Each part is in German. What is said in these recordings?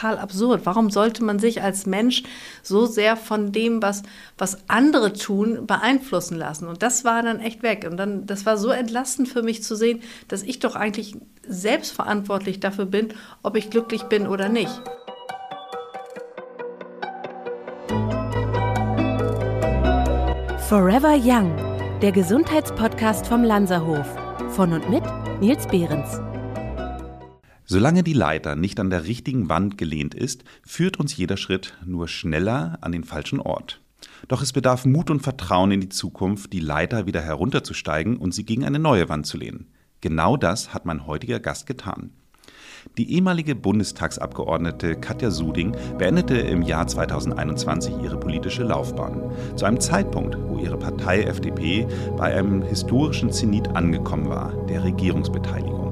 total absurd. Warum sollte man sich als Mensch so sehr von dem, was, was andere tun, beeinflussen lassen? Und das war dann echt weg. Und dann, das war so entlastend für mich zu sehen, dass ich doch eigentlich selbstverantwortlich dafür bin, ob ich glücklich bin oder nicht. Forever Young, der Gesundheitspodcast vom Lanzerhof. Von und mit Nils Behrens. Solange die Leiter nicht an der richtigen Wand gelehnt ist, führt uns jeder Schritt nur schneller an den falschen Ort. Doch es bedarf Mut und Vertrauen in die Zukunft, die Leiter wieder herunterzusteigen und sie gegen eine neue Wand zu lehnen. Genau das hat mein heutiger Gast getan. Die ehemalige Bundestagsabgeordnete Katja Suding beendete im Jahr 2021 ihre politische Laufbahn. Zu einem Zeitpunkt, wo ihre Partei FDP bei einem historischen Zenit angekommen war, der Regierungsbeteiligung.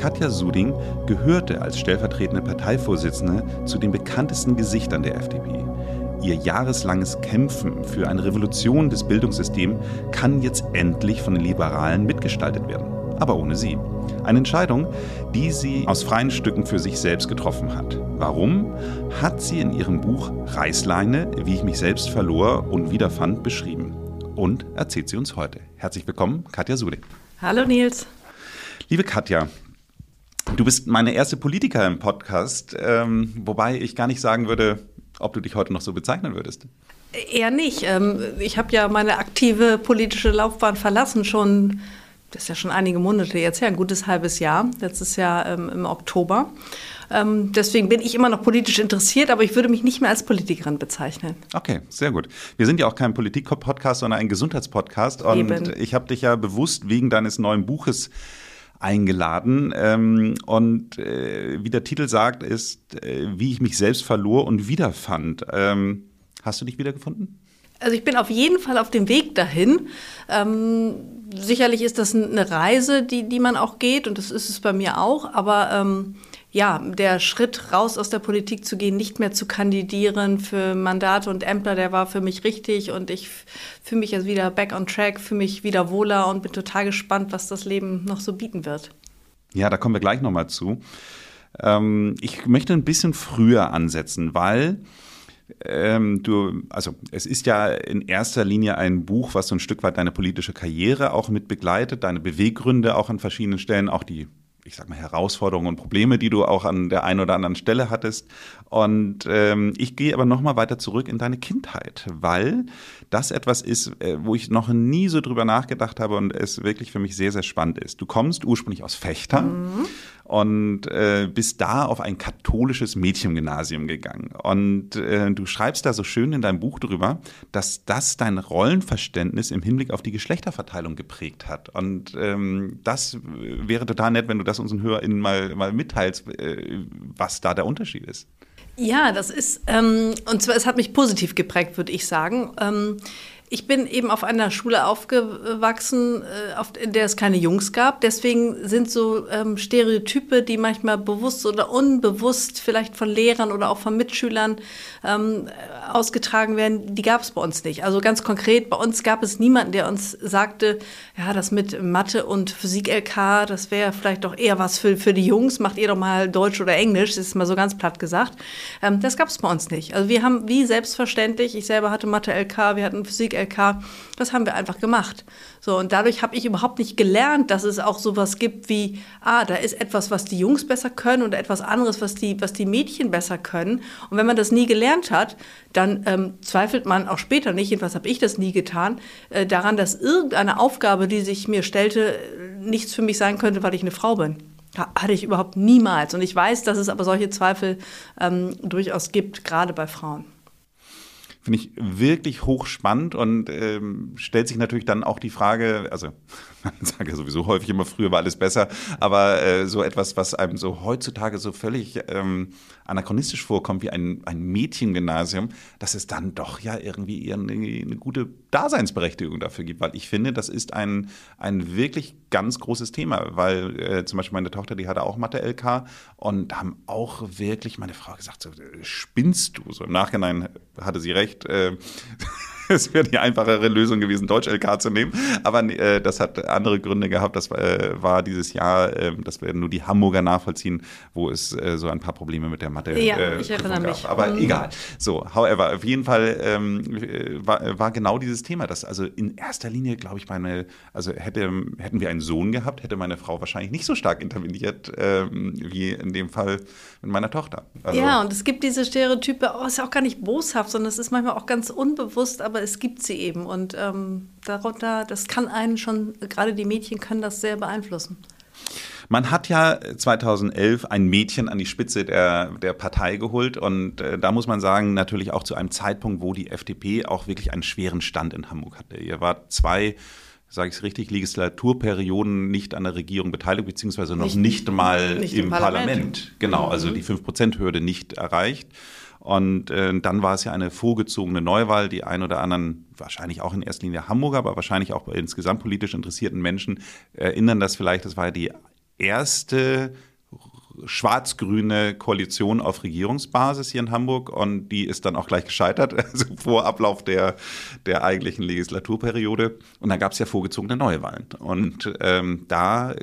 Katja Suding gehörte als stellvertretende Parteivorsitzende zu den bekanntesten Gesichtern der FDP. Ihr jahreslanges Kämpfen für eine Revolution des Bildungssystems kann jetzt endlich von den Liberalen mitgestaltet werden. Aber ohne sie. Eine Entscheidung, die sie aus freien Stücken für sich selbst getroffen hat. Warum? Hat sie in ihrem Buch Reißleine, wie ich mich selbst verlor und wiederfand, beschrieben. Und erzählt sie uns heute. Herzlich willkommen, Katja Sude. Hallo Nils. Liebe Katja, du bist meine erste Politiker im Podcast, ähm, wobei ich gar nicht sagen würde, ob du dich heute noch so bezeichnen würdest. Eher nicht. Ähm, ich habe ja meine aktive politische Laufbahn verlassen, schon das ist ja schon einige Monate jetzt her, ein gutes halbes Jahr, letztes Jahr ähm, im Oktober. Ähm, deswegen bin ich immer noch politisch interessiert, aber ich würde mich nicht mehr als Politikerin bezeichnen. Okay, sehr gut. Wir sind ja auch kein Politik-Podcast, sondern ein Gesundheitspodcast. Und Eben. ich habe dich ja bewusst wegen deines neuen Buches eingeladen. Ähm, und äh, wie der Titel sagt, ist, äh, wie ich mich selbst verlor und wiederfand. Ähm, hast du dich wiedergefunden? Also ich bin auf jeden Fall auf dem Weg dahin. Ähm, sicherlich ist das eine Reise, die, die man auch geht und das ist es bei mir auch. Aber ähm, ja, der Schritt raus aus der Politik zu gehen, nicht mehr zu kandidieren für Mandate und Ämter, der war für mich richtig und ich fühle mich jetzt wieder back on track, fühle mich wieder wohler und bin total gespannt, was das Leben noch so bieten wird. Ja, da kommen wir gleich nochmal zu. Ähm, ich möchte ein bisschen früher ansetzen, weil ähm, du, also es ist ja in erster Linie ein Buch, was so ein Stück weit deine politische Karriere auch mit begleitet, deine Beweggründe auch an verschiedenen Stellen, auch die ich sag mal, Herausforderungen und Probleme, die du auch an der einen oder anderen Stelle hattest. Und ähm, ich gehe aber nochmal weiter zurück in deine Kindheit, weil das etwas ist, äh, wo ich noch nie so drüber nachgedacht habe und es wirklich für mich sehr, sehr spannend ist. Du kommst ursprünglich aus Fechter. Mhm und äh, bist da auf ein katholisches Mädchengymnasium gegangen. Und äh, du schreibst da so schön in deinem Buch drüber, dass das dein Rollenverständnis im Hinblick auf die Geschlechterverteilung geprägt hat. Und ähm, das wäre total nett, wenn du das unseren HörerInnen mal, mal mitteilst, äh, was da der Unterschied ist. Ja, das ist, ähm, und zwar, es hat mich positiv geprägt, würde ich sagen. Ähm, ich bin eben auf einer Schule aufgewachsen, äh, in der es keine Jungs gab. Deswegen sind so ähm, Stereotype, die manchmal bewusst oder unbewusst vielleicht von Lehrern oder auch von Mitschülern ähm, ausgetragen werden, die gab es bei uns nicht. Also ganz konkret, bei uns gab es niemanden, der uns sagte, ja, das mit Mathe und Physik-LK, das wäre vielleicht doch eher was für, für die Jungs, macht ihr doch mal Deutsch oder Englisch, das ist mal so ganz platt gesagt. Ähm, das gab es bei uns nicht. Also wir haben wie selbstverständlich, ich selber hatte Mathe-LK, wir hatten Physik-LK, LK. Das haben wir einfach gemacht. So, und dadurch habe ich überhaupt nicht gelernt, dass es auch sowas gibt wie, ah, da ist etwas, was die Jungs besser können und etwas anderes, was die, was die Mädchen besser können. Und wenn man das nie gelernt hat, dann ähm, zweifelt man auch später nicht, jedenfalls habe ich das nie getan, äh, daran, dass irgendeine Aufgabe, die sich mir stellte, nichts für mich sein könnte, weil ich eine Frau bin. Hatte ich überhaupt niemals. Und ich weiß, dass es aber solche Zweifel ähm, durchaus gibt, gerade bei Frauen finde ich wirklich hochspannend und ähm, stellt sich natürlich dann auch die Frage, also man sagt ja sowieso häufig immer, früher war alles besser, aber äh, so etwas, was einem so heutzutage so völlig ähm, anachronistisch vorkommt, wie ein, ein Mädchengymnasium, dass es dann doch ja irgendwie eine, eine gute Daseinsberechtigung dafür gibt, weil ich finde, das ist ein, ein wirklich ganz großes Thema, weil äh, zum Beispiel meine Tochter, die hatte auch Mathe-LK und haben auch wirklich meine Frau gesagt, so, spinnst du? So im Nachhinein hatte sie recht. Äh, es wäre die einfachere Lösung gewesen, Deutsch-LK zu nehmen. Aber äh, das hat andere Gründe gehabt. Das äh, war dieses Jahr, äh, das werden nur die Hamburger nachvollziehen, wo es äh, so ein paar Probleme mit der Mathe ja, äh, ich erinnere gab. mich. Aber mhm. egal. So, however, auf jeden Fall ähm, war, war genau dieses Thema, dass also in erster Linie, glaube ich, meine, also hätte, hätten wir einen Sohn gehabt, hätte meine Frau wahrscheinlich nicht so stark interveniert, ähm, wie in dem Fall mit meiner Tochter. Also, ja, und es gibt diese Stereotype, oh, ist ja auch gar nicht boshaft, sondern es ist manchmal auch ganz unbewusst, aber es gibt sie eben. Und ähm, darunter, das kann einen schon, gerade die Mädchen können das sehr beeinflussen. Man hat ja 2011 ein Mädchen an die Spitze der, der Partei geholt und äh, da muss man sagen, natürlich auch zu einem Zeitpunkt, wo die FDP auch wirklich einen schweren Stand in Hamburg hatte. Ihr wart zwei sage ich es richtig, Legislaturperioden nicht an der Regierung beteiligt, beziehungsweise noch nicht, nicht mal nicht im, im Parlament. Parlament. Genau, also mhm. die 5-Prozent-Hürde nicht erreicht. Und äh, dann war es ja eine vorgezogene Neuwahl. Die ein oder anderen, wahrscheinlich auch in erster Linie Hamburger, aber wahrscheinlich auch bei insgesamt politisch interessierten Menschen, erinnern das vielleicht, das war ja die erste schwarz-grüne Koalition auf Regierungsbasis hier in Hamburg und die ist dann auch gleich gescheitert, also vor Ablauf der, der eigentlichen Legislaturperiode. Und dann gab es ja vorgezogene Neuwahlen. Und ähm, da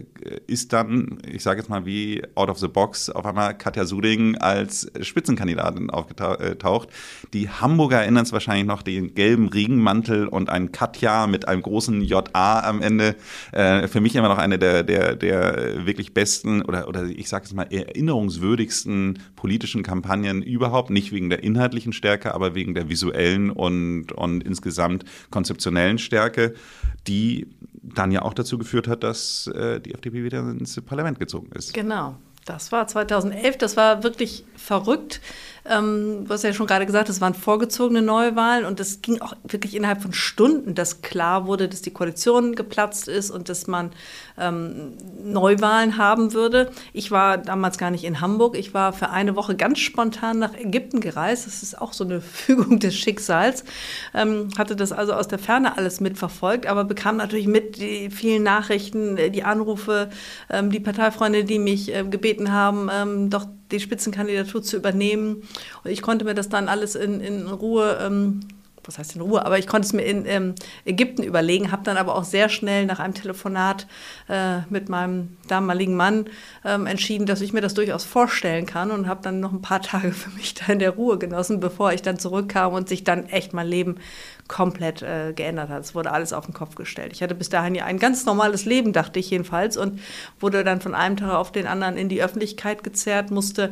ist dann, ich sage jetzt mal wie out of the box, auf einmal Katja Suding als Spitzenkandidatin aufgetaucht. Die Hamburger erinnern es wahrscheinlich noch, den gelben Regenmantel und ein Katja mit einem großen JA am Ende. Äh, für mich immer noch eine der, der, der wirklich besten oder, oder ich sage es mal erinnerungswürdigsten politischen Kampagnen überhaupt, nicht wegen der inhaltlichen Stärke, aber wegen der visuellen und, und insgesamt konzeptionellen Stärke, die dann ja auch dazu geführt hat, dass äh, die FDP wieder ins Parlament gezogen ist. Genau. Das war 2011, das war wirklich verrückt. Ähm, du hast ja schon gerade gesagt, es waren vorgezogene Neuwahlen und es ging auch wirklich innerhalb von Stunden, dass klar wurde, dass die Koalition geplatzt ist und dass man ähm, Neuwahlen haben würde. Ich war damals gar nicht in Hamburg. Ich war für eine Woche ganz spontan nach Ägypten gereist. Das ist auch so eine Fügung des Schicksals. Ähm, hatte das also aus der Ferne alles mitverfolgt, aber bekam natürlich mit die vielen Nachrichten, die Anrufe, ähm, die Parteifreunde, die mich äh, gebeten gebeten haben, ähm, doch die Spitzenkandidatur zu übernehmen. Und ich konnte mir das dann alles in, in Ruhe ähm, was heißt in Ruhe, aber ich konnte es mir in ähm, Ägypten überlegen, habe dann aber auch sehr schnell nach einem Telefonat äh, mit meinem damaligen Mann ähm, entschieden, dass ich mir das durchaus vorstellen kann und habe dann noch ein paar Tage für mich da in der Ruhe genossen, bevor ich dann zurückkam und sich dann echt mein Leben komplett äh, geändert hat. Es wurde alles auf den Kopf gestellt. Ich hatte bis dahin ja ein ganz normales Leben, dachte ich jedenfalls, und wurde dann von einem Tag auf den anderen in die Öffentlichkeit gezerrt, musste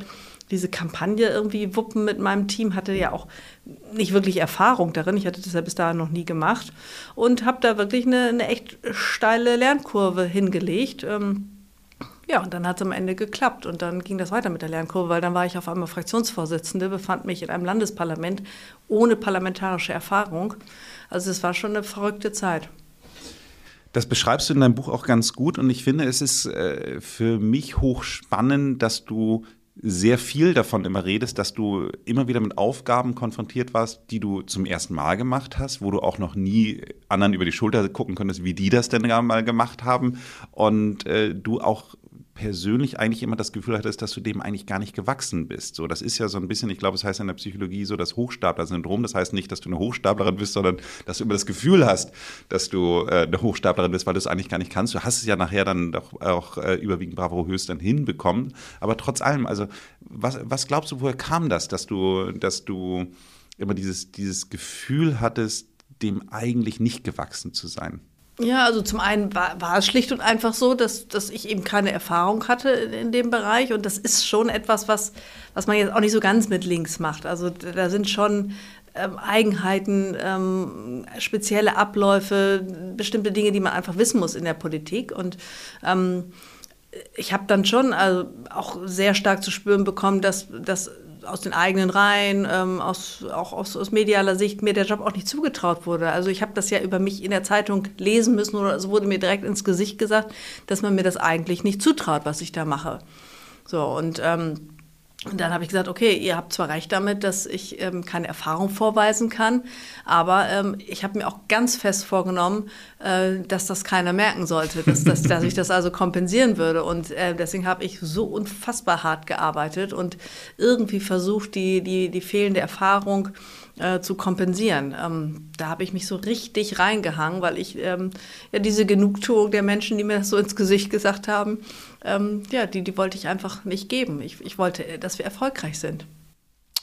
diese Kampagne irgendwie wuppen mit meinem Team, hatte ja auch nicht wirklich Erfahrung darin. Ich hatte das ja bis dahin noch nie gemacht und habe da wirklich eine, eine, echt steile Lernkurve hingelegt. Ähm, ja, und dann hat es am Ende geklappt und dann ging das weiter mit der Lernkurve, weil dann war ich auf einmal Fraktionsvorsitzende, befand mich in einem Landesparlament ohne parlamentarische Erfahrung. Also es war schon eine verrückte Zeit. Das beschreibst du in deinem Buch auch ganz gut und ich finde, es ist äh, für mich hochspannend, dass du sehr viel davon immer redest, dass du immer wieder mit Aufgaben konfrontiert warst, die du zum ersten Mal gemacht hast, wo du auch noch nie anderen über die Schulter gucken konntest, wie die das denn mal gemacht haben. Und äh, du auch persönlich eigentlich immer das Gefühl hattest, dass du dem eigentlich gar nicht gewachsen bist. So, das ist ja so ein bisschen, ich glaube, es heißt in der Psychologie so das Hochstapler-Syndrom. Das heißt nicht, dass du eine Hochstaplerin bist, sondern dass du immer das Gefühl hast, dass du äh, eine Hochstaplerin bist, weil du es eigentlich gar nicht kannst. Du hast es ja nachher dann doch auch äh, überwiegend bravourös dann hinbekommen. Aber trotz allem, also was, was glaubst du, woher kam das, dass du, dass du immer dieses, dieses Gefühl hattest, dem eigentlich nicht gewachsen zu sein? Ja, also zum einen war, war, es schlicht und einfach so, dass, dass ich eben keine Erfahrung hatte in, in, dem Bereich. Und das ist schon etwas, was, was man jetzt auch nicht so ganz mit links macht. Also da sind schon ähm, Eigenheiten, ähm, spezielle Abläufe, bestimmte Dinge, die man einfach wissen muss in der Politik. Und ähm, ich habe dann schon also auch sehr stark zu spüren bekommen, dass, dass aus den eigenen Reihen, ähm, aus, auch aus, aus, medialer Sicht mir der Job auch nicht zugetraut wurde. Also ich habe das ja über mich in der Zeitung lesen müssen oder es wurde mir direkt ins Gesicht gesagt, dass man mir das eigentlich nicht zutraut, was ich da mache. So und ähm, und dann habe ich gesagt, okay, ihr habt zwar recht damit, dass ich ähm, keine Erfahrung vorweisen kann, aber ähm, ich habe mir auch ganz fest vorgenommen, äh, dass das keiner merken sollte, dass, dass, dass ich das also kompensieren würde. Und äh, deswegen habe ich so unfassbar hart gearbeitet und irgendwie versucht, die, die, die fehlende Erfahrung äh, zu kompensieren. Ähm, da habe ich mich so richtig reingehangen, weil ich ähm, ja diese Genugtuung der Menschen, die mir das so ins Gesicht gesagt haben, ähm, ja, die, die wollte ich einfach nicht geben. Ich, ich wollte, dass wir erfolgreich sind.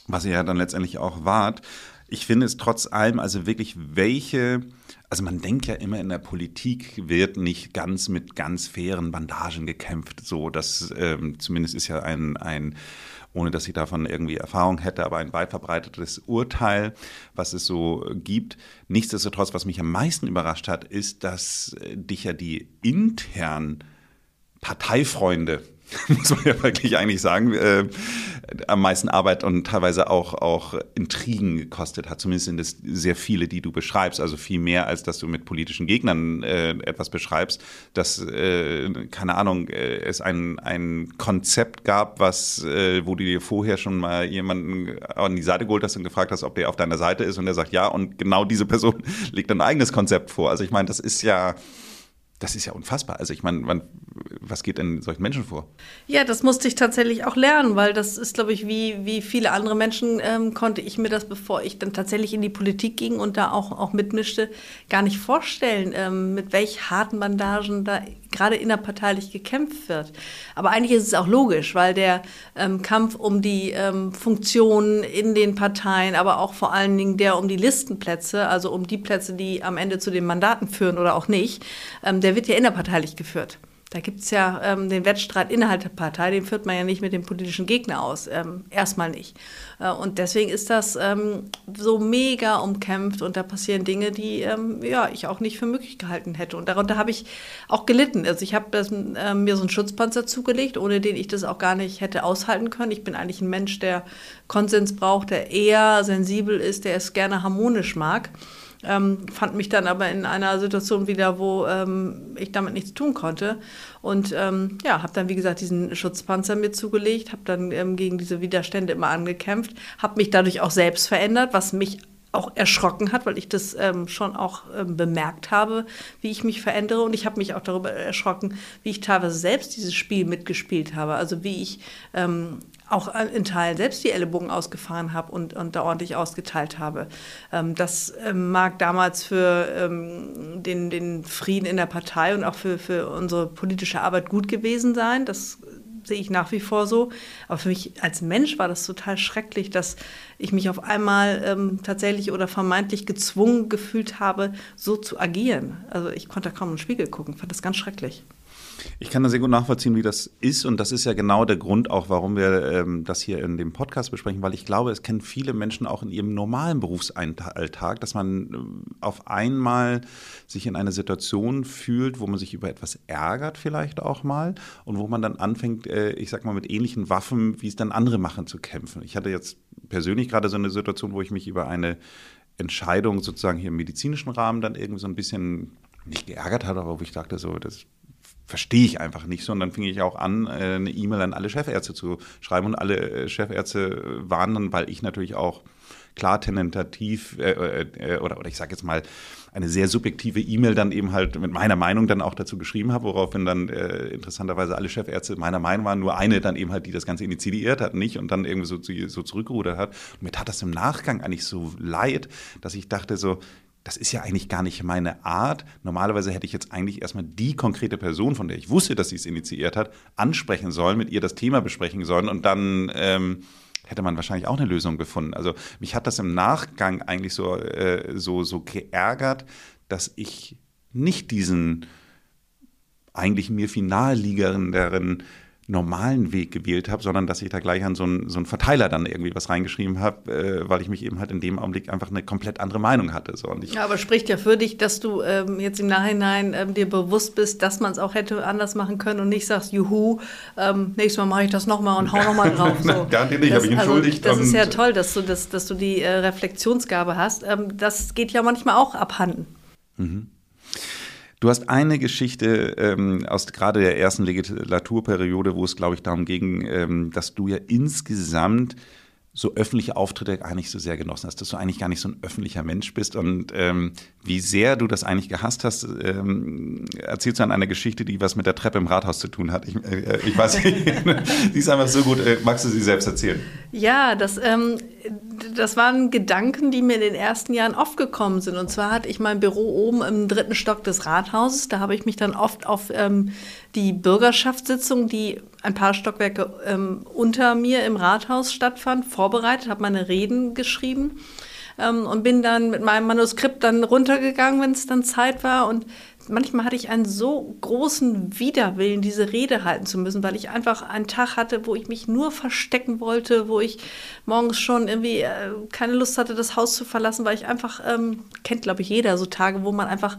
Was ihr ja dann letztendlich auch wart. Ich finde es trotz allem, also wirklich, welche, also man denkt ja immer in der Politik wird nicht ganz mit ganz fairen Bandagen gekämpft. So, das ähm, zumindest ist ja ein, ein ohne dass ich davon irgendwie Erfahrung hätte, aber ein weit verbreitetes Urteil, was es so gibt. Nichtsdestotrotz, was mich am meisten überrascht hat, ist, dass äh, dich ja die intern Parteifreunde muss man ja wirklich eigentlich sagen, äh, am meisten Arbeit und teilweise auch, auch Intrigen gekostet hat. Zumindest sind es sehr viele, die du beschreibst. Also viel mehr, als dass du mit politischen Gegnern äh, etwas beschreibst. Dass, äh, keine Ahnung, äh, es ein, ein Konzept gab, was, äh, wo du dir vorher schon mal jemanden an die Seite geholt hast und gefragt hast, ob der auf deiner Seite ist und der sagt ja und genau diese Person legt ein eigenes Konzept vor. Also ich meine, das ist ja das ist ja unfassbar. Also ich meine, was geht denn solchen Menschen vor? Ja, das musste ich tatsächlich auch lernen, weil das ist, glaube ich, wie, wie viele andere Menschen ähm, konnte ich mir das, bevor ich dann tatsächlich in die Politik ging und da auch, auch mitmischte, gar nicht vorstellen, ähm, mit welch harten Bandagen da gerade innerparteilich gekämpft wird. Aber eigentlich ist es auch logisch, weil der ähm, Kampf um die ähm, Funktionen in den Parteien, aber auch vor allen Dingen der um die Listenplätze, also um die Plätze, die am Ende zu den Mandaten führen oder auch nicht, ähm, der wird ja innerparteilich geführt. Da gibt es ja ähm, den Wettstreit innerhalb der Partei, den führt man ja nicht mit dem politischen Gegner aus. Ähm, erstmal nicht. Äh, und deswegen ist das ähm, so mega umkämpft und da passieren Dinge, die ähm, ja, ich auch nicht für möglich gehalten hätte. Und darunter habe ich auch gelitten. Also ich habe äh, mir so einen Schutzpanzer zugelegt, ohne den ich das auch gar nicht hätte aushalten können. Ich bin eigentlich ein Mensch, der Konsens braucht, der eher sensibel ist, der es gerne harmonisch mag. Ähm, fand mich dann aber in einer Situation wieder, wo ähm, ich damit nichts tun konnte. Und ähm, ja, habe dann, wie gesagt, diesen Schutzpanzer mir zugelegt, habe dann ähm, gegen diese Widerstände immer angekämpft, habe mich dadurch auch selbst verändert, was mich auch erschrocken hat, weil ich das ähm, schon auch ähm, bemerkt habe, wie ich mich verändere. Und ich habe mich auch darüber erschrocken, wie ich teilweise selbst dieses Spiel mitgespielt habe. Also wie ich ähm, auch in Teilen selbst die Ellenbogen ausgefahren habe und, und da ordentlich ausgeteilt habe. Ähm, das ähm, mag damals für ähm, den, den Frieden in der Partei und auch für, für unsere politische Arbeit gut gewesen sein. Das sehe ich nach wie vor so. Aber für mich als Mensch war das total schrecklich, dass ich mich auf einmal ähm, tatsächlich oder vermeintlich gezwungen gefühlt habe, so zu agieren. Also ich konnte kaum in den Spiegel gucken, fand das ganz schrecklich. Ich kann da sehr gut nachvollziehen, wie das ist. Und das ist ja genau der Grund auch, warum wir ähm, das hier in dem Podcast besprechen, weil ich glaube, es kennen viele Menschen auch in ihrem normalen Berufsalltag, dass man äh, auf einmal sich in einer Situation fühlt, wo man sich über etwas ärgert vielleicht auch mal und wo man dann anfängt, äh, ich sag mal, mit ähnlichen Waffen, wie es dann andere machen, zu kämpfen. Ich hatte jetzt persönlich gerade so eine Situation, wo ich mich über eine Entscheidung sozusagen hier im medizinischen Rahmen dann irgendwie so ein bisschen nicht geärgert habe, aber wo ich dachte, so, das verstehe ich einfach nicht so. Und dann fing ich auch an, äh, eine E-Mail an alle Chefärzte zu schreiben. Und alle äh, Chefärzte waren dann, weil ich natürlich auch klar tentativ äh, äh, oder, oder ich sage jetzt mal eine sehr subjektive E-Mail dann eben halt mit meiner Meinung dann auch dazu geschrieben habe, woraufhin dann äh, interessanterweise alle Chefärzte meiner Meinung waren, nur eine dann eben halt, die das Ganze initiiert hat, nicht und dann irgendwie so, so zurückgerudert hat. Und mir tat das im Nachgang eigentlich so leid, dass ich dachte so, das ist ja eigentlich gar nicht meine Art. Normalerweise hätte ich jetzt eigentlich erstmal die konkrete Person, von der ich wusste, dass sie es initiiert hat, ansprechen sollen, mit ihr das Thema besprechen sollen und dann ähm, hätte man wahrscheinlich auch eine Lösung gefunden. Also mich hat das im Nachgang eigentlich so, äh, so, so geärgert, dass ich nicht diesen eigentlich mir final liegenden normalen Weg gewählt habe, sondern dass ich da gleich an so einen, so einen Verteiler dann irgendwie was reingeschrieben habe, äh, weil ich mich eben halt in dem Augenblick einfach eine komplett andere Meinung hatte. So. Und ich, ja, aber spricht ja für dich, dass du ähm, jetzt im Nachhinein ähm, dir bewusst bist, dass man es auch hätte anders machen können und nicht sagst, juhu, ähm, nächstes Mal mache ich das nochmal und hau nochmal drauf. So. Garantiert nicht, habe ich entschuldigt. Also, das ist ja toll, dass du, das, dass du die äh, Reflexionsgabe hast. Ähm, das geht ja manchmal auch abhanden. Mhm. Du hast eine Geschichte ähm, aus gerade der ersten Legislaturperiode, wo es, glaube ich, darum ging, ähm, dass du ja insgesamt so öffentliche Auftritte gar nicht so sehr genossen hast, dass du eigentlich gar nicht so ein öffentlicher Mensch bist und ähm, wie sehr du das eigentlich gehasst hast, ähm, erzählst du an einer Geschichte, die was mit der Treppe im Rathaus zu tun hat. Ich, äh, ich weiß nicht, die ist einfach so gut. Äh, magst du sie selbst erzählen? Ja, das, ähm, das waren Gedanken, die mir in den ersten Jahren oft gekommen sind. Und zwar hatte ich mein Büro oben im dritten Stock des Rathauses. Da habe ich mich dann oft auf ähm, die Bürgerschaftssitzung, die ein paar Stockwerke ähm, unter mir im Rathaus stattfand, vorbereitet, habe meine Reden geschrieben ähm, und bin dann mit meinem Manuskript dann runtergegangen, wenn es dann Zeit war. Und manchmal hatte ich einen so großen Widerwillen, diese Rede halten zu müssen, weil ich einfach einen Tag hatte, wo ich mich nur verstecken wollte, wo ich morgens schon irgendwie äh, keine Lust hatte, das Haus zu verlassen, weil ich einfach, ähm, kennt glaube ich jeder, so Tage, wo man einfach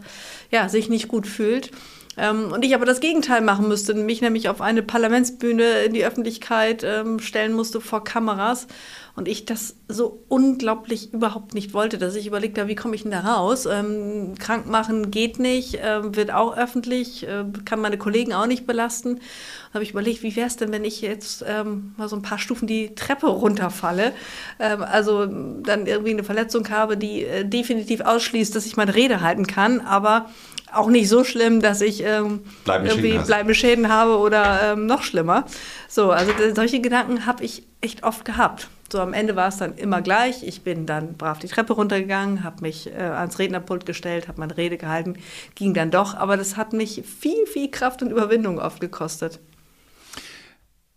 ja, sich nicht gut fühlt. Ähm, und ich aber das Gegenteil machen müsste, mich nämlich auf eine Parlamentsbühne in die Öffentlichkeit ähm, stellen musste vor Kameras. Und ich das so unglaublich überhaupt nicht wollte, dass ich überlegt habe, wie komme ich denn da raus? Ähm, krank machen geht nicht, äh, wird auch öffentlich, äh, kann meine Kollegen auch nicht belasten. Da habe ich überlegt, wie wäre es denn, wenn ich jetzt ähm, mal so ein paar Stufen die Treppe runterfalle? Ähm, also dann irgendwie eine Verletzung habe, die äh, definitiv ausschließt, dass ich meine Rede halten kann, aber auch nicht so schlimm, dass ich ähm, bleibende irgendwie Schäden bleibende Schäden habe oder ähm, noch schlimmer. So, also solche Gedanken habe ich echt oft gehabt. So am Ende war es dann immer gleich. Ich bin dann brav die Treppe runtergegangen, habe mich äh, ans Rednerpult gestellt, habe meine Rede gehalten, ging dann doch. Aber das hat mich viel, viel Kraft und Überwindung oft gekostet.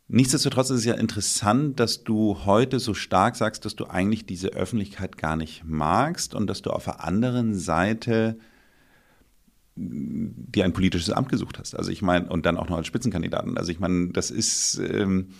Nichtsdestotrotz ist es ja interessant, dass du heute so stark sagst, dass du eigentlich diese Öffentlichkeit gar nicht magst und dass du auf der anderen Seite dir ein politisches Amt gesucht hast. Also ich meine, und dann auch noch als Spitzenkandidaten. Also ich meine, das ist, ähm,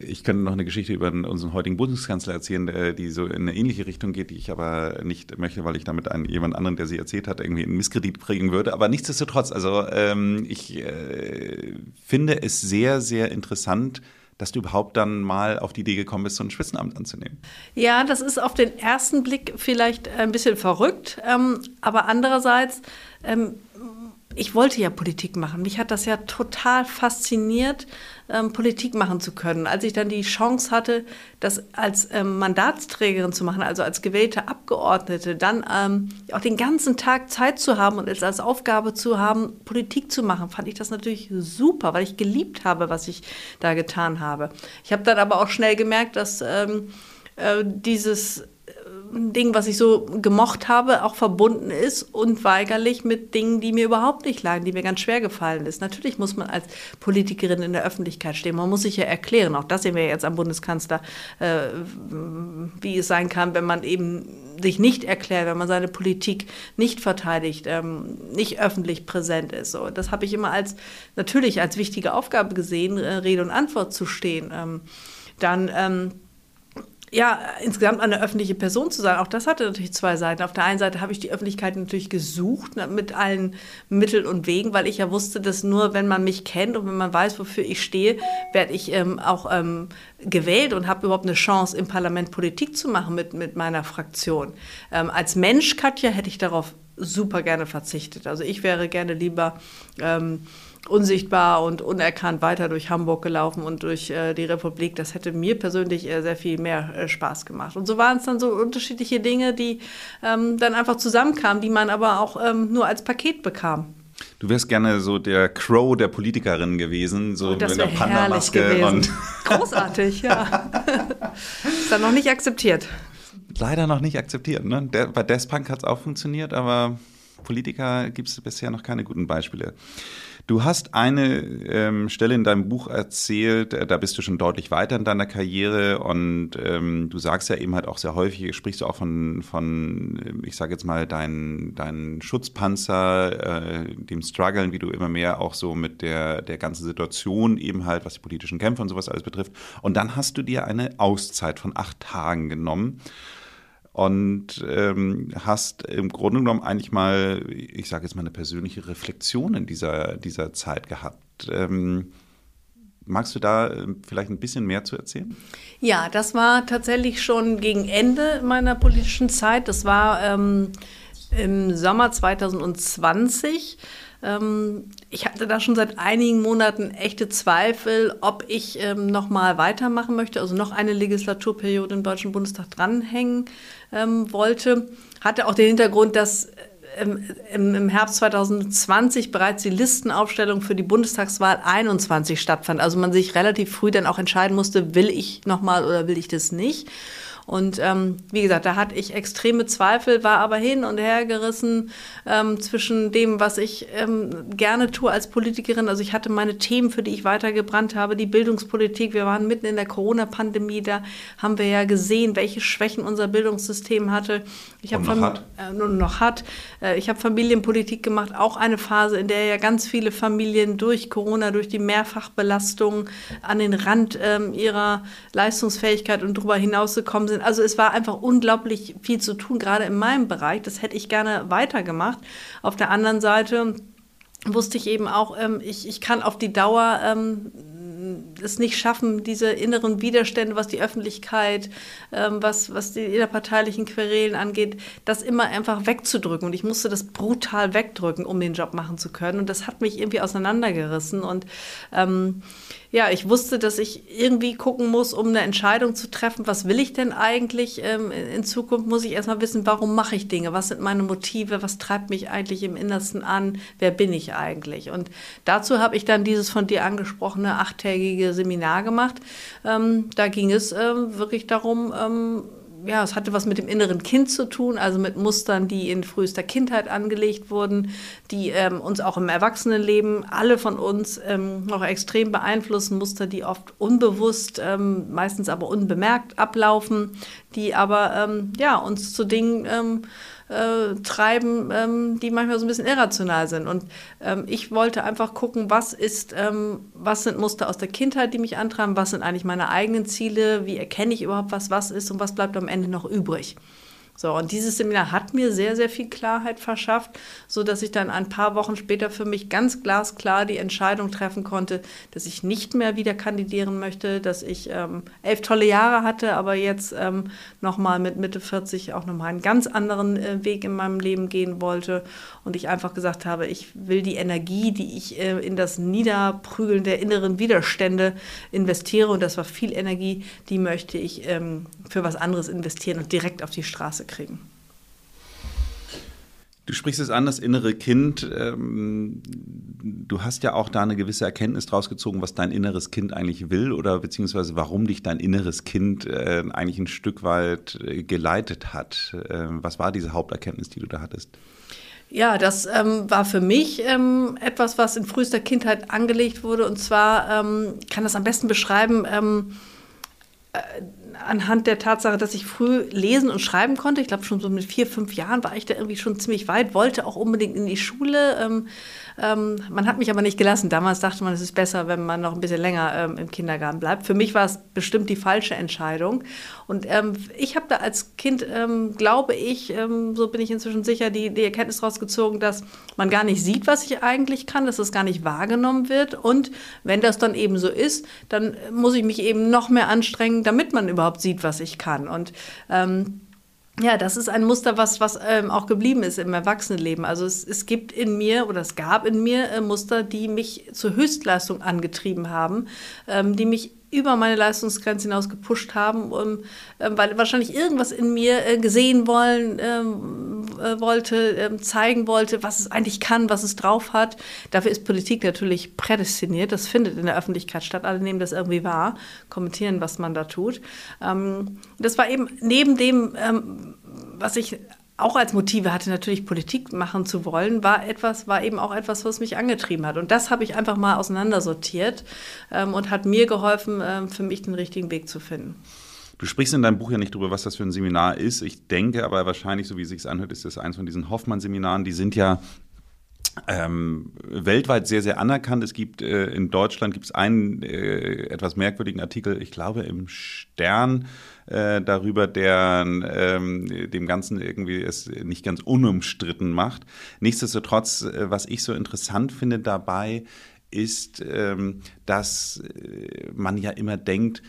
ich könnte noch eine Geschichte über unseren heutigen Bundeskanzler erzählen, die so in eine ähnliche Richtung geht, die ich aber nicht möchte, weil ich damit einen, jemand anderen, der sie erzählt hat, irgendwie in Misskredit bringen würde. Aber nichtsdestotrotz, also ähm, ich äh, finde es sehr, sehr interessant, dass du überhaupt dann mal auf die Idee gekommen bist, so ein Spitzenamt anzunehmen? Ja, das ist auf den ersten Blick vielleicht ein bisschen verrückt, ähm, aber andererseits, ähm, ich wollte ja Politik machen. Mich hat das ja total fasziniert, ähm, Politik machen zu können. Als ich dann die Chance hatte, das als ähm, Mandatsträgerin zu machen, also als gewählte Abgeordnete, dann ähm, auch den ganzen Tag Zeit zu haben und es als Aufgabe zu haben, Politik zu machen, fand ich das natürlich super, weil ich geliebt habe, was ich da getan habe. Ich habe dann aber auch schnell gemerkt, dass ähm, äh, dieses Ding, was ich so gemocht habe, auch verbunden ist unweigerlich mit Dingen, die mir überhaupt nicht lagen, die mir ganz schwer gefallen ist. Natürlich muss man als Politikerin in der Öffentlichkeit stehen. Man muss sich ja erklären. Auch das sehen wir jetzt am Bundeskanzler, äh, wie es sein kann, wenn man eben sich nicht erklärt, wenn man seine Politik nicht verteidigt, ähm, nicht öffentlich präsent ist. So, das habe ich immer als natürlich als wichtige Aufgabe gesehen, äh, Rede und Antwort zu stehen. Ähm, dann ähm, ja, insgesamt eine öffentliche Person zu sein, auch das hatte natürlich zwei Seiten. Auf der einen Seite habe ich die Öffentlichkeit natürlich gesucht mit allen Mitteln und Wegen, weil ich ja wusste, dass nur wenn man mich kennt und wenn man weiß, wofür ich stehe, werde ich ähm, auch ähm, gewählt und habe überhaupt eine Chance, im Parlament Politik zu machen mit, mit meiner Fraktion. Ähm, als Mensch, Katja, hätte ich darauf super gerne verzichtet. Also ich wäre gerne lieber ähm, unsichtbar und unerkannt weiter durch Hamburg gelaufen und durch äh, die Republik. Das hätte mir persönlich äh, sehr viel mehr äh, Spaß gemacht. Und so waren es dann so unterschiedliche Dinge, die ähm, dann einfach zusammenkamen, die man aber auch ähm, nur als Paket bekam. Du wärst gerne so der Crow der Politikerin gewesen, so oh, mit einer Panda-Maske. Und Großartig, ja. Ist dann noch nicht akzeptiert. Leider noch nicht akzeptiert. Ne? Der, bei Despunk hat es auch funktioniert, aber Politiker gibt es bisher noch keine guten Beispiele. Du hast eine ähm, Stelle in deinem Buch erzählt, äh, da bist du schon deutlich weiter in deiner Karriere und ähm, du sagst ja eben halt auch sehr häufig, sprichst du auch von, von äh, ich sage jetzt mal, deinen dein Schutzpanzer, äh, dem Struggeln, wie du immer mehr auch so mit der, der ganzen Situation eben halt, was die politischen Kämpfe und sowas alles betrifft. Und dann hast du dir eine Auszeit von acht Tagen genommen und ähm, hast im Grunde genommen eigentlich mal, ich sage jetzt mal, eine persönliche Reflexion in dieser, dieser Zeit gehabt. Ähm, magst du da äh, vielleicht ein bisschen mehr zu erzählen? Ja, das war tatsächlich schon gegen Ende meiner politischen Zeit. Das war ähm, im Sommer 2020 ähm, ich hatte da schon seit einigen Monaten echte Zweifel, ob ich ähm, noch mal weitermachen möchte, also noch eine Legislaturperiode im Deutschen Bundestag dranhängen ähm, wollte. Hatte auch den Hintergrund, dass ähm, im, im, Herbst 2020 bereits die Listenaufstellung für die Bundestagswahl 21 stattfand. Also man sich relativ früh dann auch entscheiden musste, will ich noch mal oder will ich das nicht. Und ähm, wie gesagt, da hatte ich extreme Zweifel, war aber hin und her gerissen ähm, zwischen dem, was ich ähm, gerne tue als Politikerin. Also ich hatte meine Themen, für die ich weitergebrannt habe, die Bildungspolitik. Wir waren mitten in der Corona-Pandemie, da haben wir ja gesehen, welche Schwächen unser Bildungssystem hatte. Ich und noch hat. Äh, noch hat. Äh, ich habe Familienpolitik gemacht, auch eine Phase, in der ja ganz viele Familien durch Corona, durch die Mehrfachbelastung an den Rand ähm, ihrer Leistungsfähigkeit und darüber hinaus gekommen sind. Also es war einfach unglaublich viel zu tun, gerade in meinem Bereich. Das hätte ich gerne weitergemacht. Auf der anderen Seite wusste ich eben auch, ähm, ich, ich kann auf die Dauer ähm, es nicht schaffen, diese inneren Widerstände, was die Öffentlichkeit, ähm, was, was die innerparteilichen Querelen angeht, das immer einfach wegzudrücken. Und ich musste das brutal wegdrücken, um den Job machen zu können. Und das hat mich irgendwie auseinandergerissen. Und ähm, ja, ich wusste, dass ich irgendwie gucken muss, um eine Entscheidung zu treffen, was will ich denn eigentlich ähm, in Zukunft, muss ich erstmal wissen, warum mache ich Dinge, was sind meine Motive, was treibt mich eigentlich im Innersten an, wer bin ich eigentlich. Und dazu habe ich dann dieses von dir angesprochene achttägige Seminar gemacht. Ähm, da ging es ähm, wirklich darum, ähm, ja, es hatte was mit dem inneren Kind zu tun, also mit Mustern, die in frühester Kindheit angelegt wurden, die ähm, uns auch im Erwachsenenleben, alle von uns ähm, noch extrem beeinflussen, Muster, die oft unbewusst, ähm, meistens aber unbemerkt ablaufen, die aber ähm, ja, uns zu Dingen ähm, äh, treiben, ähm, die manchmal so ein bisschen irrational sind. Und ähm, ich wollte einfach gucken, was ist, ähm, was sind Muster aus der Kindheit, die mich antreiben, was sind eigentlich meine eigenen Ziele, wie erkenne ich überhaupt, was was ist und was bleibt am Ende noch übrig. So, und dieses Seminar hat mir sehr, sehr viel Klarheit verschafft, so dass ich dann ein paar Wochen später für mich ganz glasklar die Entscheidung treffen konnte, dass ich nicht mehr wieder kandidieren möchte, dass ich ähm, elf tolle Jahre hatte, aber jetzt ähm, nochmal mit Mitte 40 auch nochmal einen ganz anderen äh, Weg in meinem Leben gehen wollte. Und ich einfach gesagt habe, ich will die Energie, die ich äh, in das Niederprügeln der inneren Widerstände investiere, und das war viel Energie, die möchte ich ähm, für was anderes investieren und direkt auf die Straße Straße kriegen. Du sprichst es an, das innere Kind. Ähm, du hast ja auch da eine gewisse Erkenntnis draus gezogen, was dein inneres Kind eigentlich will oder beziehungsweise warum dich dein inneres Kind äh, eigentlich ein Stück weit äh, geleitet hat. Ähm, was war diese Haupterkenntnis, die du da hattest? Ja, das ähm, war für mich ähm, etwas, was in frühester Kindheit angelegt wurde. Und zwar ähm, kann das am besten beschreiben. Anhand der Tatsache, dass ich früh lesen und schreiben konnte. Ich glaube, schon so mit vier, fünf Jahren war ich da irgendwie schon ziemlich weit, wollte auch unbedingt in die Schule. Ähm, ähm, man hat mich aber nicht gelassen. Damals dachte man, es ist besser, wenn man noch ein bisschen länger ähm, im Kindergarten bleibt. Für mich war es bestimmt die falsche Entscheidung. Und ähm, ich habe da als Kind, ähm, glaube ich, ähm, so bin ich inzwischen sicher, die, die Erkenntnis rausgezogen, dass man gar nicht sieht, was ich eigentlich kann, dass es gar nicht wahrgenommen wird. Und wenn das dann eben so ist, dann muss ich mich eben noch mehr anstrengen, damit man überhaupt sieht, was ich kann. Und ähm, ja, das ist ein Muster, was, was ähm, auch geblieben ist im Erwachsenenleben. Also es, es gibt in mir oder es gab in mir äh, Muster, die mich zur Höchstleistung angetrieben haben, ähm, die mich über meine Leistungsgrenze hinaus gepusht haben, um, äh, weil wahrscheinlich irgendwas in mir äh, gesehen wollen ähm, äh, wollte, ähm, zeigen wollte, was es eigentlich kann, was es drauf hat. Dafür ist Politik natürlich prädestiniert. Das findet in der Öffentlichkeit statt. Alle nehmen das irgendwie wahr, kommentieren, was man da tut. Ähm, das war eben neben dem, ähm, was ich auch als Motive hatte, natürlich Politik machen zu wollen, war etwas, war eben auch etwas, was mich angetrieben hat. Und das habe ich einfach mal auseinandersortiert ähm, und hat mir geholfen, ähm, für mich den richtigen Weg zu finden. Du sprichst in deinem Buch ja nicht darüber, was das für ein Seminar ist. Ich denke aber wahrscheinlich, so wie es sich anhört, ist das eins von diesen Hoffmann-Seminaren. Die sind ja ähm, weltweit sehr, sehr anerkannt. Es gibt äh, in Deutschland gibt es einen äh, etwas merkwürdigen Artikel, ich glaube im Stern, äh, darüber, der ähm, dem Ganzen irgendwie es nicht ganz unumstritten macht. Nichtsdestotrotz, äh, was ich so interessant finde dabei, ist, ähm, dass äh, man ja immer denkt,